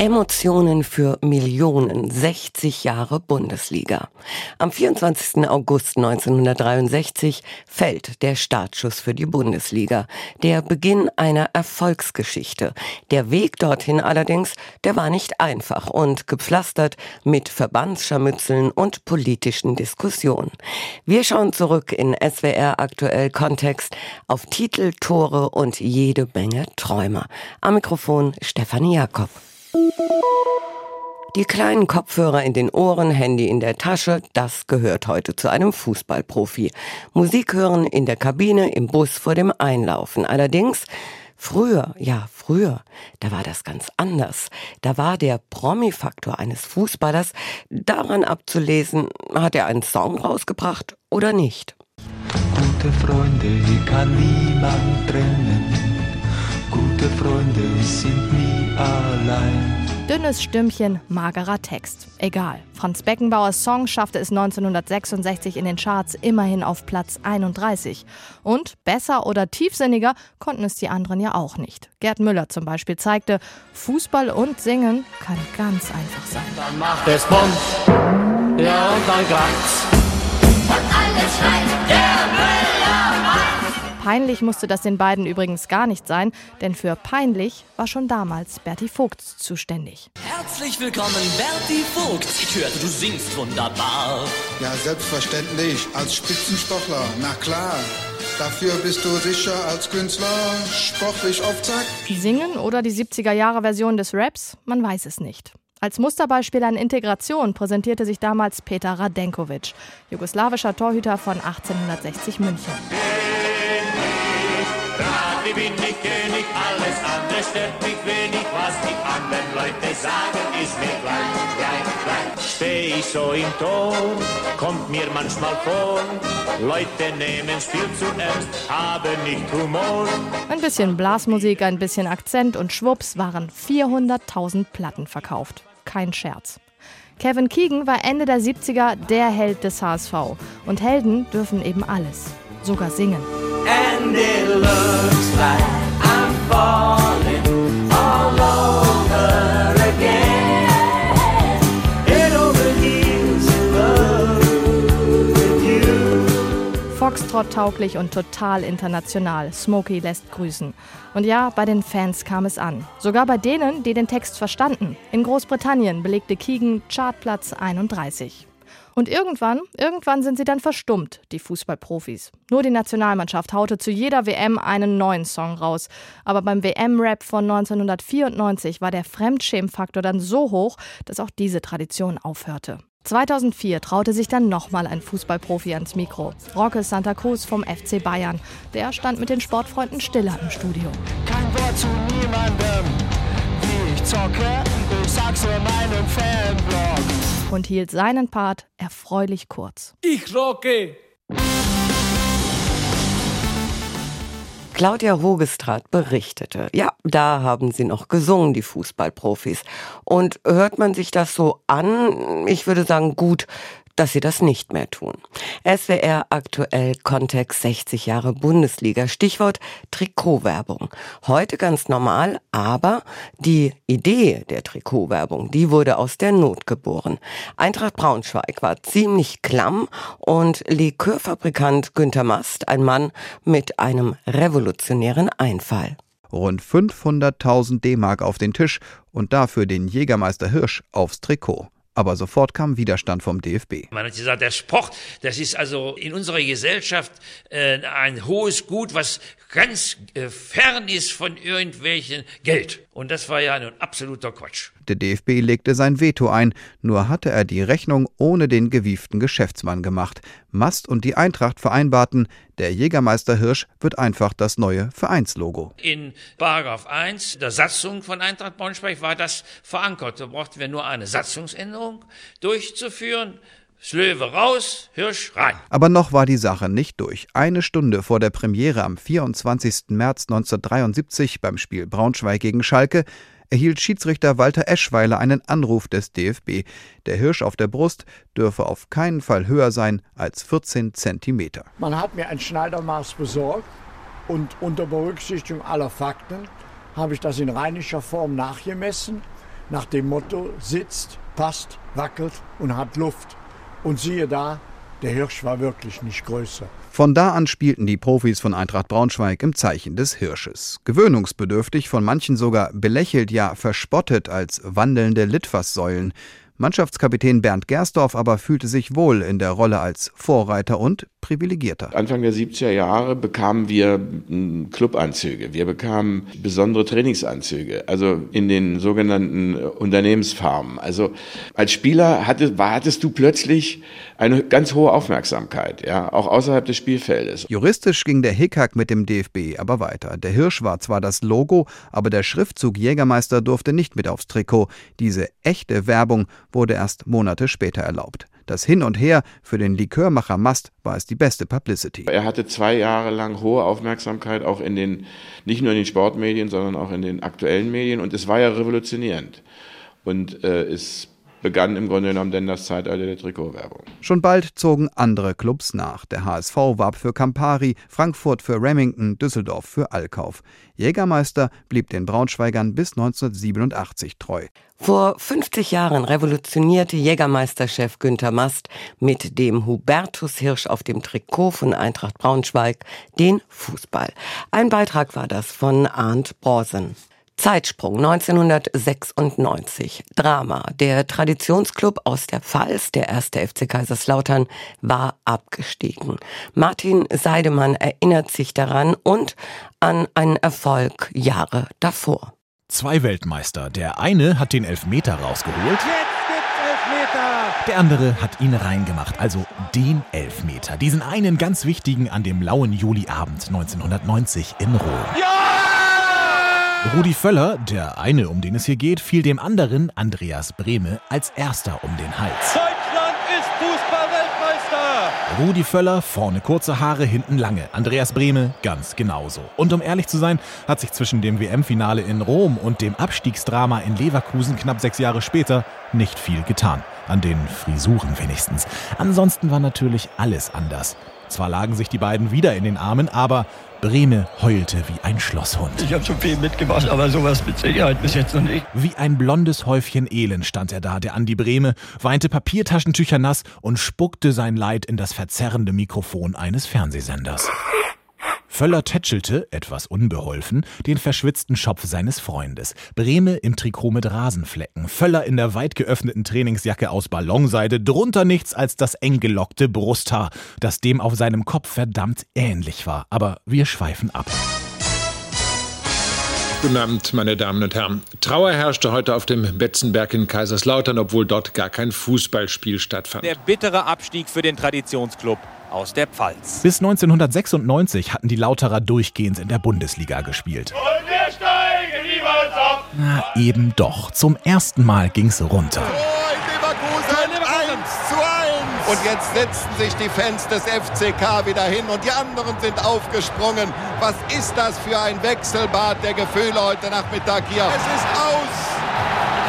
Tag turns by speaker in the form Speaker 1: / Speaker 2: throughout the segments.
Speaker 1: Emotionen für Millionen, 60 Jahre Bundesliga. Am 24. August 1963 fällt der Startschuss für die Bundesliga, der Beginn einer Erfolgsgeschichte. Der Weg dorthin allerdings, der war nicht einfach und gepflastert mit Verbandsscharmützeln und politischen Diskussionen. Wir schauen zurück in SWR aktuell Kontext auf Titel, Tore und jede Menge Träumer. Am Mikrofon Stefanie Jakob. Die kleinen Kopfhörer in den Ohren, Handy in der Tasche, das gehört heute zu einem Fußballprofi. Musik hören in der Kabine, im Bus vor dem Einlaufen. Allerdings, früher, ja, früher, da war das ganz anders. Da war der Promi-Faktor eines Fußballers daran abzulesen, hat er einen Song rausgebracht oder nicht.
Speaker 2: Gute Freunde kann niemand trennen. Gute Freunde sind nie allein.
Speaker 3: Dünnes Stimmchen, magerer Text. Egal. Franz Beckenbauers Song schaffte es 1966 in den Charts immerhin auf Platz 31. Und besser oder tiefsinniger konnten es die anderen ja auch nicht. Gerd Müller zum Beispiel zeigte, Fußball und Singen kann ganz einfach sein.
Speaker 4: Dann macht es Bums, ja und dann kracht's.
Speaker 5: Und alle schreien, der Müller macht.
Speaker 3: Peinlich musste das den beiden übrigens gar nicht sein, denn für peinlich war schon damals Berti Vogt zuständig.
Speaker 6: Herzlich willkommen, Berti Vogt. Ich hörte, du singst wunderbar.
Speaker 7: Ja, selbstverständlich, als Spitzenstochler, na klar. Dafür bist du sicher als Künstler sportlich auf Zack.
Speaker 3: Singen oder die 70er-Jahre-Version des Raps? Man weiß es nicht. Als Musterbeispiel an Integration präsentierte sich damals Peter Radenkovic, jugoslawischer Torhüter von 1860 München.
Speaker 8: Bin ich König, alles andere stört mich wenig, was die anderen Leute sagen, ist mir gleich, gleich, gleich. Steh ich so im Tor, kommt mir manchmal vor, Leute nehmen's viel zu ernst, haben nicht Humor.
Speaker 3: Ein bisschen Blasmusik, ein bisschen Akzent und schwupps waren 400.000 Platten verkauft. Kein Scherz. Kevin Keegan war Ende der 70er der Held des HSV. Und Helden dürfen eben alles, sogar singen.
Speaker 9: And it looks like I'm falling all over again. Head over heels in with you.
Speaker 3: Foxtrot-tauglich und total international. Smokey lässt grüßen. Und ja, bei den Fans kam es an. Sogar bei denen, die den Text verstanden. In Großbritannien belegte Keegan Chartplatz 31. Und irgendwann, irgendwann sind sie dann verstummt, die Fußballprofis. Nur die Nationalmannschaft haute zu jeder WM einen neuen Song raus. Aber beim WM-Rap von 1994 war der Fremdschämfaktor dann so hoch, dass auch diese Tradition aufhörte. 2004 traute sich dann nochmal ein Fußballprofi ans Mikro. Roque Santa Cruz vom FC Bayern. Der stand mit den Sportfreunden stiller im Studio.
Speaker 10: Kein Wort zu niemandem, wie ich zocke, ich sag's in meinem Fanblog.
Speaker 3: Und hielt seinen Part erfreulich kurz.
Speaker 11: Ich rocke!
Speaker 1: Claudia Hogestrat berichtete, ja, da haben sie noch gesungen, die Fußballprofis. Und hört man sich das so an, ich würde sagen, gut, dass sie das nicht mehr tun. SWR aktuell Kontext 60 Jahre Bundesliga. Stichwort Trikotwerbung. Heute ganz normal, aber die Idee der Trikotwerbung, die wurde aus der Not geboren. Eintracht Braunschweig war ziemlich klamm und Likörfabrikant Günter Mast, ein Mann mit einem revolutionären Einfall.
Speaker 12: Rund 500.000 D-Mark auf den Tisch und dafür den Jägermeister Hirsch aufs Trikot. Aber sofort kam Widerstand vom DFB.
Speaker 13: Man hat gesagt, der Sport, das ist also in unserer Gesellschaft äh, ein hohes Gut, was ganz äh, fern ist von irgendwelchen Geld. Und das war ja ein absoluter Quatsch.
Speaker 12: Der DFB legte sein Veto ein, nur hatte er die Rechnung ohne den gewieften Geschäftsmann gemacht. Mast und die Eintracht vereinbarten, der Jägermeister Hirsch wird einfach das neue Vereinslogo.
Speaker 13: In Paragraph 1 der Satzung von Eintracht Braunschweig war das verankert. Da brauchten wir nur eine Satzungsänderung durchzuführen. Slöwe raus, Hirsch rein.
Speaker 12: Aber noch war die Sache nicht durch. Eine Stunde vor der Premiere am 24. März 1973 beim Spiel Braunschweig gegen Schalke erhielt Schiedsrichter Walter Eschweiler einen Anruf des DFB. Der Hirsch auf der Brust dürfe auf keinen Fall höher sein als 14 Zentimeter.
Speaker 10: Man hat mir ein Schneidermaß besorgt und unter Berücksichtigung aller Fakten
Speaker 11: habe ich das in rheinischer Form nachgemessen, nach dem Motto sitzt, passt, wackelt und hat Luft. Und siehe da, der Hirsch war wirklich nicht größer.
Speaker 12: Von da an spielten die Profis von Eintracht Braunschweig im Zeichen des Hirsches. Gewöhnungsbedürftig, von manchen sogar belächelt, ja verspottet als wandelnde Litfaßsäulen. Mannschaftskapitän Bernd Gersdorf aber fühlte sich wohl in der Rolle als Vorreiter und Privilegierter.
Speaker 14: Anfang der 70er Jahre bekamen wir Clubanzüge, wir bekamen besondere Trainingsanzüge, also in den sogenannten Unternehmensfarmen. Also als Spieler hatte, hattest du plötzlich eine ganz hohe Aufmerksamkeit, ja, auch außerhalb des Spielfeldes.
Speaker 12: Juristisch ging der Hickhack mit dem DFB aber weiter. Der Hirsch war zwar das Logo, aber der Schriftzug Jägermeister durfte nicht mit aufs Trikot. Diese echte Werbung wurde erst Monate später erlaubt. Das Hin und Her für den Likörmacher Mast war es die beste Publicity.
Speaker 14: Er hatte zwei Jahre lang hohe Aufmerksamkeit, auch in den, nicht nur in den Sportmedien, sondern auch in den aktuellen Medien. Und es war ja revolutionierend. Und äh, es begann im Grunde genommen denn das Zeitalter der Trikotwerbung.
Speaker 12: Schon bald zogen andere Clubs nach. Der HSV warb für Campari, Frankfurt für Remington, Düsseldorf für Allkauf. Jägermeister blieb den Braunschweigern bis 1987 treu.
Speaker 1: Vor 50 Jahren revolutionierte Jägermeisterchef Günther Mast mit dem Hubertus Hirsch auf dem Trikot von Eintracht Braunschweig den Fußball. Ein Beitrag war das von Arndt Borsen. Zeitsprung 1996. Drama. Der Traditionsclub aus der Pfalz, der erste FC Kaiserslautern, war abgestiegen. Martin Seidemann erinnert sich daran und an einen Erfolg Jahre davor.
Speaker 15: Zwei Weltmeister. Der eine hat den Elfmeter rausgeholt. Der andere hat ihn reingemacht, also den Elfmeter. Diesen einen ganz wichtigen an dem lauen Juliabend 1990 in Rom. Ja! Rudi Völler, der eine, um den es hier geht, fiel dem anderen, Andreas Brehme, als erster um den Hals.
Speaker 16: Deutschland ist Fußballweltmeister!
Speaker 15: Rudi Völler, vorne kurze Haare, hinten lange. Andreas Brehme ganz genauso. Und um ehrlich zu sein, hat sich zwischen dem WM-Finale in Rom und dem Abstiegsdrama in Leverkusen knapp sechs Jahre später nicht viel getan. An den Frisuren wenigstens. Ansonsten war natürlich alles anders. Zwar lagen sich die beiden wieder in den Armen, aber Breme heulte wie ein Schlosshund.
Speaker 17: Ich habe schon viel mitgemacht, aber sowas mit Sicherheit bis jetzt noch nicht.
Speaker 15: Wie ein blondes Häufchen Elend stand er da, der Andi Breme, weinte Papiertaschentücher nass und spuckte sein Leid in das verzerrende Mikrofon eines Fernsehsenders. Völler tätschelte, etwas unbeholfen, den verschwitzten Schopf seines Freundes. Breme im Trikot mit Rasenflecken, Völler in der weit geöffneten Trainingsjacke aus Ballonseide, drunter nichts als das eng gelockte Brusthaar, das dem auf seinem Kopf verdammt ähnlich war. Aber wir schweifen ab.
Speaker 18: Guten Abend, meine Damen und Herren. Trauer herrschte heute auf dem Betzenberg in Kaiserslautern, obwohl dort gar kein Fußballspiel stattfand.
Speaker 19: Der bittere Abstieg für den Traditionsclub aus der Pfalz.
Speaker 15: Bis 1996 hatten die Lauterer durchgehend in der Bundesliga gespielt.
Speaker 16: Und wir steigen niemals ab!
Speaker 15: Na, eben doch. Zum ersten Mal ging's runter.
Speaker 20: Und jetzt setzten sich die Fans des FCK wieder hin und die anderen sind aufgesprungen. Was ist das für ein Wechselbad der Gefühle heute Nachmittag hier? Es ist aus!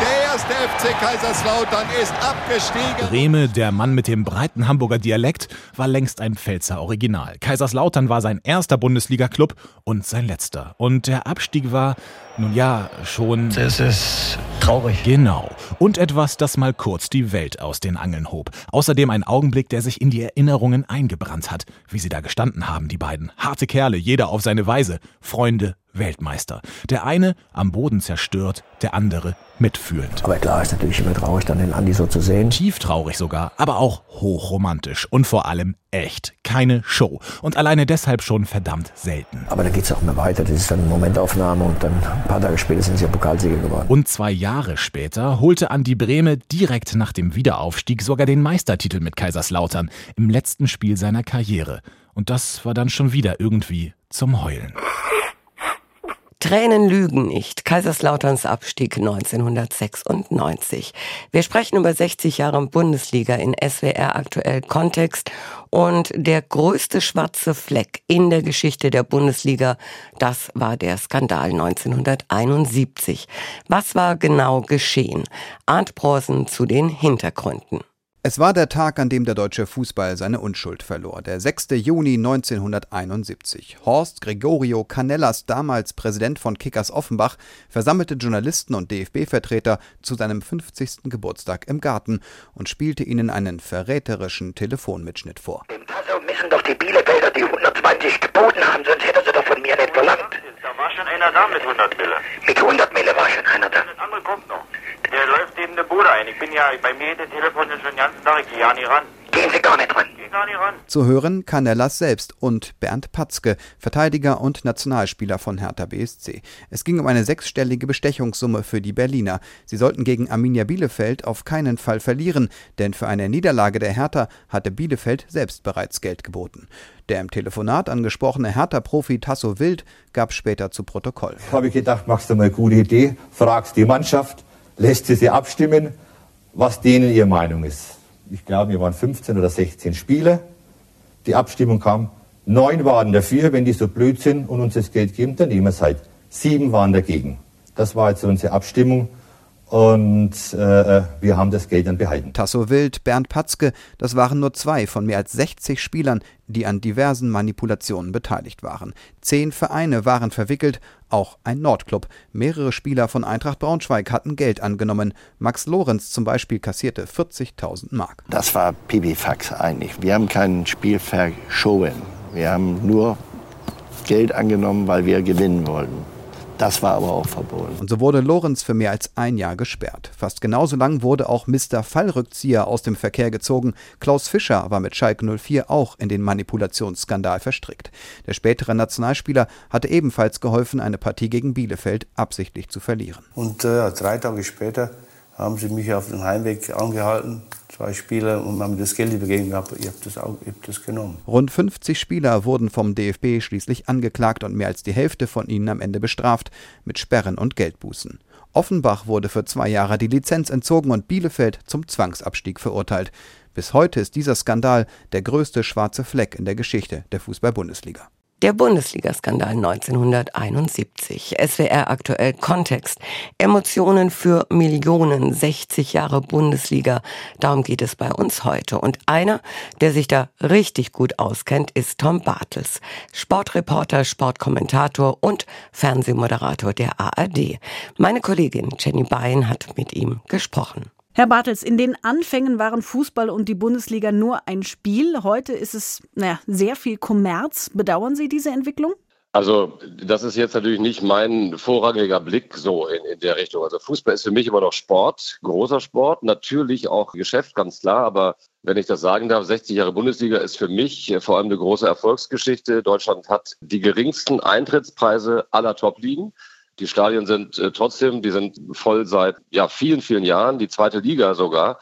Speaker 20: Der erste FC Kaiserslautern ist abgestiegen.
Speaker 15: Breme, der Mann mit dem breiten Hamburger Dialekt, war längst ein Pfälzer Original. Kaiserslautern war sein erster Bundesliga-Club und sein letzter. Und der Abstieg war, nun ja, schon.
Speaker 17: Das ist traurig.
Speaker 15: Genau. Und etwas, das mal kurz die Welt aus den Angeln hob. Außerdem ein Augenblick, der sich in die Erinnerungen eingebrannt hat. Wie sie da gestanden haben, die beiden. Harte Kerle, jeder auf seine Weise. Freunde, Weltmeister. Der eine am Boden zerstört, der andere mitfühlend.
Speaker 21: Aber klar ist natürlich immer traurig, dann den Andi so zu sehen.
Speaker 15: Tief traurig sogar, aber auch hochromantisch und vor allem echt. Keine Show. Und alleine deshalb schon verdammt selten.
Speaker 21: Aber da geht's auch mehr weiter. Das ist dann eine Momentaufnahme und dann ein paar Tage später sind sie ja Pokalsieger geworden.
Speaker 15: Und zwei Jahre später holte Andi Brehme direkt nach dem Wiederaufstieg sogar den Meistertitel mit Kaiserslautern im letzten Spiel seiner Karriere. Und das war dann schon wieder irgendwie zum Heulen.
Speaker 1: Tränen lügen nicht. Kaiserslauterns Abstieg 1996. Wir sprechen über 60 Jahre Bundesliga in SWR aktuell Kontext und der größte schwarze Fleck in der Geschichte der Bundesliga, das war der Skandal 1971. Was war genau geschehen? Arndt Brosen zu den Hintergründen.
Speaker 12: Es war der Tag, an dem der deutsche Fußball seine Unschuld verlor. Der 6. Juni 1971. Horst Gregorio Canellas, damals Präsident von Kickers Offenbach, versammelte Journalisten und DFB-Vertreter zu seinem 50. Geburtstag im Garten und spielte ihnen einen verräterischen Telefonmitschnitt vor.
Speaker 22: Im Passau müssen doch die Bielefelder die 120 geboten haben, sonst hätte sie doch von mir nicht verlangt.
Speaker 23: Da war schon einer da mit 100 Mille.
Speaker 22: Mit 100 Mille war schon einer da.
Speaker 23: Der andere kommt noch. Der läuft eben der Bude ein. Ich bin ja, bei mir der Telefon ist schon den ganzen Tag, ich gehe ja nie ran.
Speaker 22: Gehen Sie gar nicht ran.
Speaker 23: Geh gar nicht ran.
Speaker 12: Zu hören Canellas selbst und Bernd Patzke, Verteidiger und Nationalspieler von Hertha BSC. Es ging um eine sechsstellige Bestechungssumme für die Berliner. Sie sollten gegen Arminia Bielefeld auf keinen Fall verlieren, denn für eine Niederlage der Hertha hatte Bielefeld selbst bereits Geld geboten. Der im Telefonat angesprochene Hertha-Profi Tasso Wild gab später zu Protokoll.
Speaker 24: Habe ich gedacht, machst du mal eine gute Idee, fragst die Mannschaft, lässt sie sie abstimmen, was denen ihre Meinung ist. Ich glaube, wir waren 15 oder 16 Spieler. Die Abstimmung kam, neun waren dafür, wenn die so blöd sind und uns das Geld geben, dann nehmen wir es halt. Sieben waren dagegen. Das war jetzt unsere Abstimmung und äh, wir haben das Geld dann behalten.
Speaker 12: Tasso Wild, Bernd Patzke, das waren nur zwei von mehr als 60 Spielern, die an diversen Manipulationen beteiligt waren. Zehn Vereine waren verwickelt, auch ein Nordclub. Mehrere Spieler von Eintracht Braunschweig hatten Geld angenommen. Max Lorenz zum Beispiel kassierte 40.000 Mark.
Speaker 25: Das war Pipifax eigentlich. Wir haben kein Spiel verschoben. Wir haben nur Geld angenommen, weil wir gewinnen wollten. Das war aber auch verboten.
Speaker 12: Und so wurde Lorenz für mehr als ein Jahr gesperrt. Fast genauso lang wurde auch Mr. Fallrückzieher aus dem Verkehr gezogen. Klaus Fischer war mit Schalke 04 auch in den Manipulationsskandal verstrickt. Der spätere Nationalspieler hatte ebenfalls geholfen, eine Partie gegen Bielefeld absichtlich zu verlieren.
Speaker 26: Und äh, drei Tage später haben sie mich auf dem Heimweg angehalten, zwei Spieler, und haben das Geld übergeben gehabt. Ich habe das, auch- ich hab das genommen.
Speaker 12: Rund 50 Spieler wurden vom DFB schließlich angeklagt und mehr als die Hälfte von ihnen am Ende bestraft mit Sperren und Geldbußen. Offenbach wurde für zwei Jahre die Lizenz entzogen und Bielefeld zum Zwangsabstieg verurteilt. Bis heute ist dieser Skandal der größte schwarze Fleck in der Geschichte der Fußball-Bundesliga.
Speaker 1: Der Bundesliga-Skandal 1971. SWR aktuell Kontext. Emotionen für Millionen. 60 Jahre Bundesliga. Darum geht es bei uns heute. Und einer, der sich da richtig gut auskennt, ist Tom Bartels. Sportreporter, Sportkommentator und Fernsehmoderator der ARD. Meine Kollegin Jenny Bein hat mit ihm gesprochen.
Speaker 27: Herr Bartels, in den Anfängen waren Fußball und die Bundesliga nur ein Spiel. Heute ist es naja, sehr viel Kommerz. Bedauern Sie diese Entwicklung?
Speaker 28: Also, das ist jetzt natürlich nicht mein vorrangiger Blick so in, in der Richtung. Also, Fußball ist für mich immer noch Sport, großer Sport, natürlich auch Geschäft, ganz klar. Aber wenn ich das sagen darf, 60 Jahre Bundesliga ist für mich äh, vor allem eine große Erfolgsgeschichte. Deutschland hat die geringsten Eintrittspreise aller Top-Ligen. Die Stadien sind äh, trotzdem, die sind voll seit ja, vielen, vielen Jahren. Die zweite Liga sogar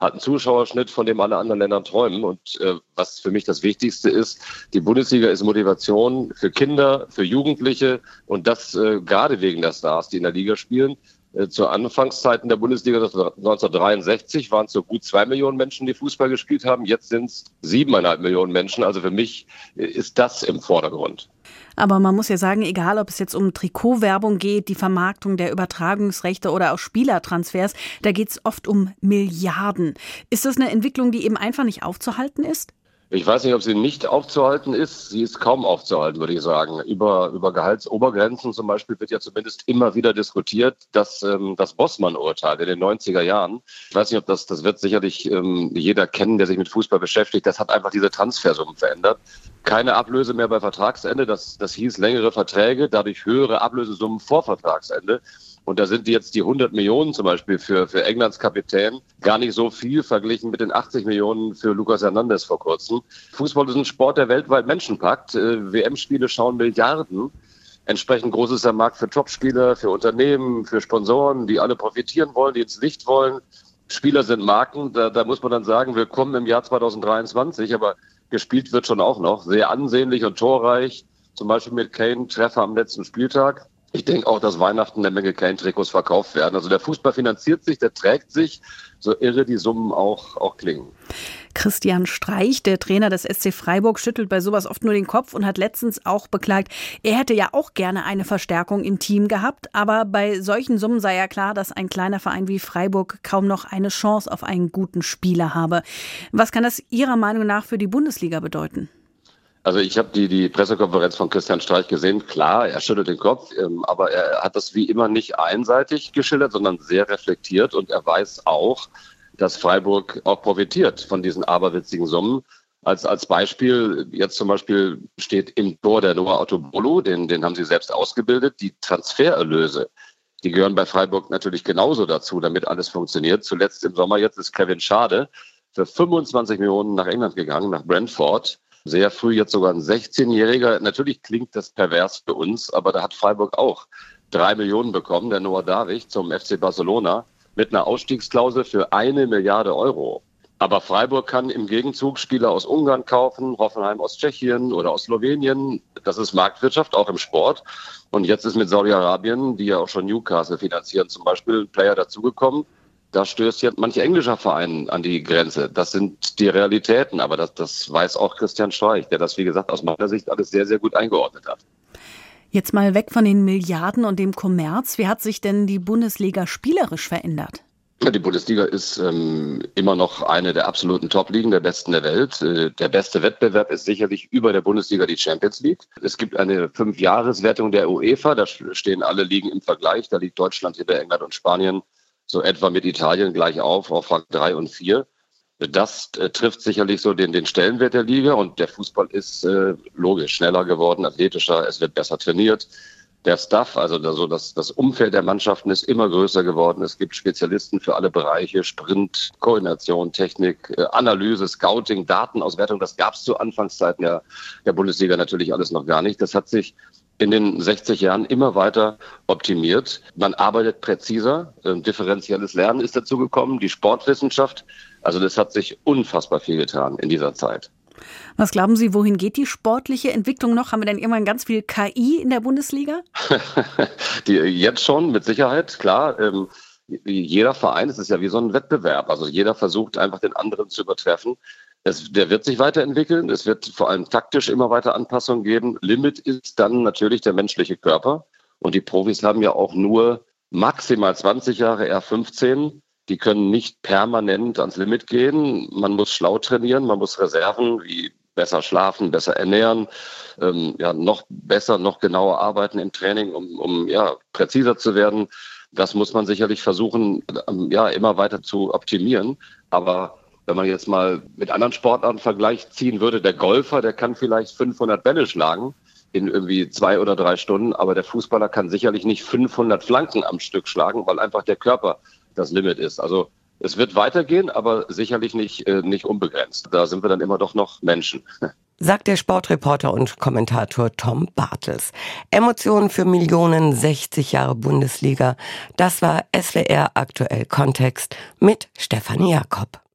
Speaker 28: hat einen Zuschauerschnitt, von dem alle anderen Länder träumen. Und äh, was für mich das Wichtigste ist, die Bundesliga ist Motivation für Kinder, für Jugendliche und das äh, gerade wegen der Stars, die in der Liga spielen. Äh, Zu Anfangszeiten der Bundesliga 1963 waren es so gut zwei Millionen Menschen, die Fußball gespielt haben. Jetzt sind es siebeneinhalb Millionen Menschen. Also für mich äh, ist das im Vordergrund.
Speaker 27: Aber man muss ja sagen, egal ob es jetzt um Trikotwerbung geht, die Vermarktung der Übertragungsrechte oder auch Spielertransfers, da geht es oft um Milliarden. Ist das eine Entwicklung, die eben einfach nicht aufzuhalten ist?
Speaker 28: Ich weiß nicht, ob sie nicht aufzuhalten ist. Sie ist kaum aufzuhalten, würde ich sagen. Über, über Gehaltsobergrenzen zum Beispiel wird ja zumindest immer wieder diskutiert, dass ähm, das Bossmann-Urteil in den 90er Jahren, ich weiß nicht, ob das, das wird sicherlich ähm, jeder kennen, der sich mit Fußball beschäftigt, das hat einfach diese Transfersummen verändert. Keine Ablöse mehr bei Vertragsende, das, das hieß längere Verträge, dadurch höhere Ablösesummen vor Vertragsende. Und da sind jetzt die 100 Millionen zum Beispiel für, für Englands Kapitän gar nicht so viel verglichen mit den 80 Millionen für Lucas Hernandez vor kurzem. Fußball ist ein Sport, der weltweit Menschen packt. Äh, WM-Spiele schauen Milliarden. Entsprechend groß ist der Markt für Topspieler, für Unternehmen, für Sponsoren, die alle profitieren wollen, die ins Licht wollen. Spieler sind Marken. Da, da muss man dann sagen, wir kommen im Jahr 2023, aber gespielt wird schon auch noch. Sehr ansehnlich und torreich. Zum Beispiel mit Kane Treffer am letzten Spieltag. Ich denke auch, dass Weihnachten eine Menge Kane-Trikots verkauft werden. Also der Fußball finanziert sich, der trägt sich, so irre die Summen auch, auch klingen.
Speaker 27: Christian Streich, der Trainer des SC Freiburg, schüttelt bei sowas oft nur den Kopf und hat letztens auch beklagt, er hätte ja auch gerne eine Verstärkung im Team gehabt, aber bei solchen Summen sei ja klar, dass ein kleiner Verein wie Freiburg kaum noch eine Chance auf einen guten Spieler habe. Was kann das Ihrer Meinung nach für die Bundesliga bedeuten?
Speaker 28: Also ich habe die, die Pressekonferenz von Christian Streich gesehen. Klar, er schüttelt den Kopf, ähm, aber er hat das wie immer nicht einseitig geschildert, sondern sehr reflektiert und er weiß auch, dass Freiburg auch profitiert von diesen aberwitzigen Summen. Als, als Beispiel, jetzt zum Beispiel steht im Tor der Noah Autobolo, den, den haben sie selbst ausgebildet, die Transfererlöse. Die gehören bei Freiburg natürlich genauso dazu, damit alles funktioniert. Zuletzt im Sommer jetzt ist Kevin Schade für 25 Millionen nach England gegangen, nach Brentford sehr früh jetzt sogar ein 16-Jähriger. Natürlich klingt das pervers für uns, aber da hat Freiburg auch drei Millionen bekommen, der Noah Davich zum FC Barcelona mit einer Ausstiegsklausel für eine Milliarde Euro. Aber Freiburg kann im Gegenzug Spieler aus Ungarn kaufen, Hoffenheim aus Tschechien oder aus Slowenien. Das ist Marktwirtschaft, auch im Sport. Und jetzt ist mit Saudi-Arabien, die ja auch schon Newcastle finanzieren, zum Beispiel ein Player dazugekommen, da stößt jetzt manche englischer Verein an die Grenze. Das sind die Realitäten, aber das, das weiß auch Christian Streich, der das, wie gesagt, aus meiner Sicht alles sehr, sehr gut eingeordnet hat.
Speaker 27: Jetzt mal weg von den Milliarden und dem Kommerz. Wie hat sich denn die Bundesliga spielerisch verändert?
Speaker 28: Die Bundesliga ist ähm, immer noch eine der absoluten Top-Ligen, der besten der Welt. Äh, der beste Wettbewerb ist sicherlich über der Bundesliga die Champions League. Es gibt eine Fünfjahreswertung der UEFA, da stehen alle Ligen im Vergleich. Da liegt Deutschland hinter England und Spanien so etwa mit Italien gleich auf, auf Rang 3 und 4. Das äh, trifft sicherlich so den, den Stellenwert der Liga und der Fußball ist äh, logisch schneller geworden, athletischer, es wird besser trainiert. Der Staff, also also das, das Umfeld der Mannschaften ist immer größer geworden. Es gibt Spezialisten für alle Bereiche, Sprint, Koordination, Technik, äh, Analyse, Scouting, Datenauswertung. Das gab es zu Anfangszeiten der, der Bundesliga natürlich alles noch gar nicht. Das hat sich in den 60 Jahren immer weiter optimiert. Man arbeitet präziser, differenzielles Lernen ist dazu gekommen, die Sportwissenschaft. Also das hat sich unfassbar viel getan in dieser Zeit.
Speaker 27: Was glauben Sie, wohin geht die sportliche Entwicklung noch? Haben wir denn irgendwann ganz viel KI in der Bundesliga?
Speaker 28: die, jetzt schon, mit Sicherheit, klar. Ähm, jeder Verein, es ist ja wie so ein Wettbewerb. Also jeder versucht einfach den anderen zu übertreffen. Es, der wird sich weiterentwickeln. Es wird vor allem taktisch immer weiter Anpassungen geben. Limit ist dann natürlich der menschliche Körper. Und die Profis haben ja auch nur maximal 20 Jahre, eher 15. Die können nicht permanent ans Limit gehen. Man muss schlau trainieren, man muss Reserven wie besser schlafen, besser ernähren, ähm, ja, noch besser, noch genauer arbeiten im Training, um, um ja, präziser zu werden. Das muss man sicherlich versuchen, ähm, ja, immer weiter zu optimieren. Aber wenn man jetzt mal mit anderen Sportarten Vergleich ziehen würde, der Golfer, der kann vielleicht 500 Bälle schlagen in irgendwie zwei oder drei Stunden, aber der Fußballer kann sicherlich nicht 500 Flanken am Stück schlagen, weil einfach der Körper das Limit ist. Also es wird weitergehen, aber sicherlich nicht, äh, nicht unbegrenzt. Da sind wir dann immer doch noch Menschen.
Speaker 1: Sagt der Sportreporter und Kommentator Tom Bartels. Emotionen für Millionen, 60 Jahre Bundesliga. Das war SWR aktuell Kontext mit Stefanie Jakob.